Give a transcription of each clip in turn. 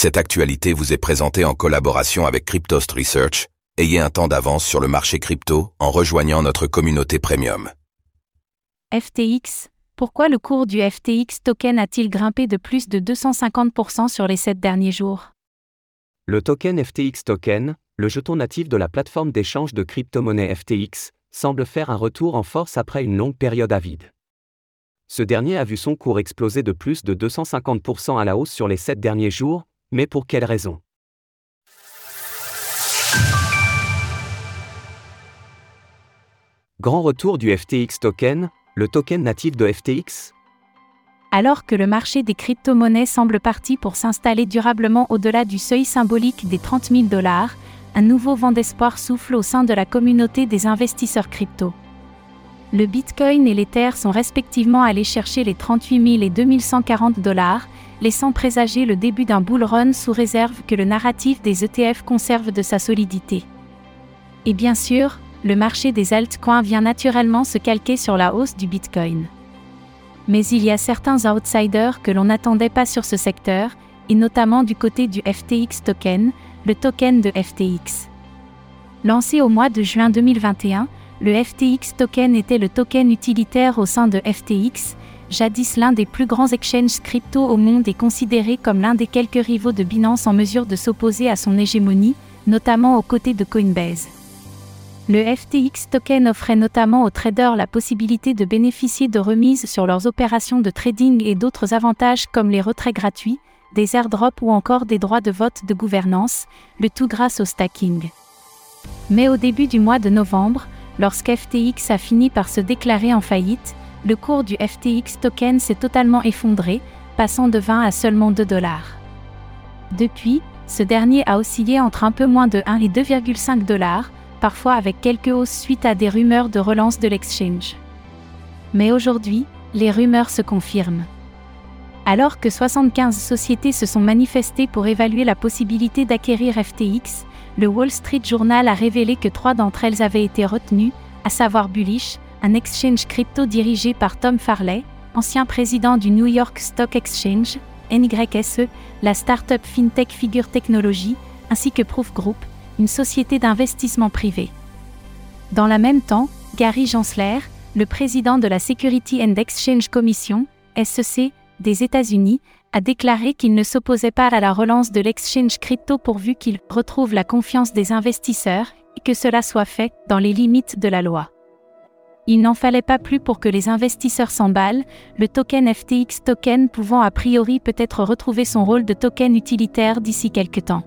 Cette actualité vous est présentée en collaboration avec Cryptost Research. Ayez un temps d'avance sur le marché crypto en rejoignant notre communauté premium. FTX, pourquoi le cours du FTX token a-t-il grimpé de plus de 250% sur les 7 derniers jours? Le token FTX token, le jeton natif de la plateforme d'échange de crypto-monnaies FTX, semble faire un retour en force après une longue période à vide. Ce dernier a vu son cours exploser de plus de 250% à la hausse sur les 7 derniers jours, mais pour quelle raison? Grand retour du FTX token, le token natif de FTX Alors que le marché des crypto-monnaies semble parti pour s'installer durablement au-delà du seuil symbolique des 30 000 dollars, un nouveau vent d'espoir souffle au sein de la communauté des investisseurs crypto. Le Bitcoin et l'Ether sont respectivement allés chercher les 38 000 et 2140 dollars, laissant présager le début d'un bull run sous réserve que le narratif des ETF conserve de sa solidité. Et bien sûr, le marché des altcoins vient naturellement se calquer sur la hausse du Bitcoin. Mais il y a certains outsiders que l'on n'attendait pas sur ce secteur, et notamment du côté du FTX token, le token de FTX. Lancé au mois de juin 2021, le FTX token était le token utilitaire au sein de FTX, jadis l'un des plus grands exchanges crypto au monde et considéré comme l'un des quelques rivaux de Binance en mesure de s'opposer à son hégémonie, notamment aux côtés de Coinbase. Le FTX token offrait notamment aux traders la possibilité de bénéficier de remises sur leurs opérations de trading et d'autres avantages comme les retraits gratuits, des airdrops ou encore des droits de vote de gouvernance, le tout grâce au stacking. Mais au début du mois de novembre, lorsque FTX a fini par se déclarer en faillite, le cours du FTX token s'est totalement effondré, passant de 20 à seulement 2 dollars. Depuis, ce dernier a oscillé entre un peu moins de 1 et 2,5 dollars, parfois avec quelques hausses suite à des rumeurs de relance de l'exchange. Mais aujourd'hui, les rumeurs se confirment. Alors que 75 sociétés se sont manifestées pour évaluer la possibilité d'acquérir FTX, le Wall Street Journal a révélé que trois d'entre elles avaient été retenues, à savoir Bullish, un exchange crypto dirigé par Tom Farley, ancien président du New York Stock Exchange, NYSE, la startup FinTech Figure Technology, ainsi que Proof Group, une société d'investissement privé. Dans le même temps, Gary Gensler, le président de la Security and Exchange Commission, SEC, des États-Unis, a déclaré qu'il ne s'opposait pas à la relance de l'exchange crypto pourvu qu'il retrouve la confiance des investisseurs et que cela soit fait dans les limites de la loi. Il n'en fallait pas plus pour que les investisseurs s'emballent, le token FTX token pouvant a priori peut-être retrouver son rôle de token utilitaire d'ici quelques temps.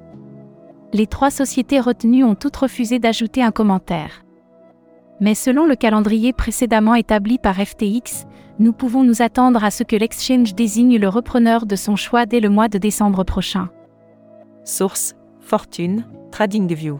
Les trois sociétés retenues ont toutes refusé d'ajouter un commentaire. Mais selon le calendrier précédemment établi par FTX, nous pouvons nous attendre à ce que l'exchange désigne le repreneur de son choix dès le mois de décembre prochain. Source Fortune, TradingView.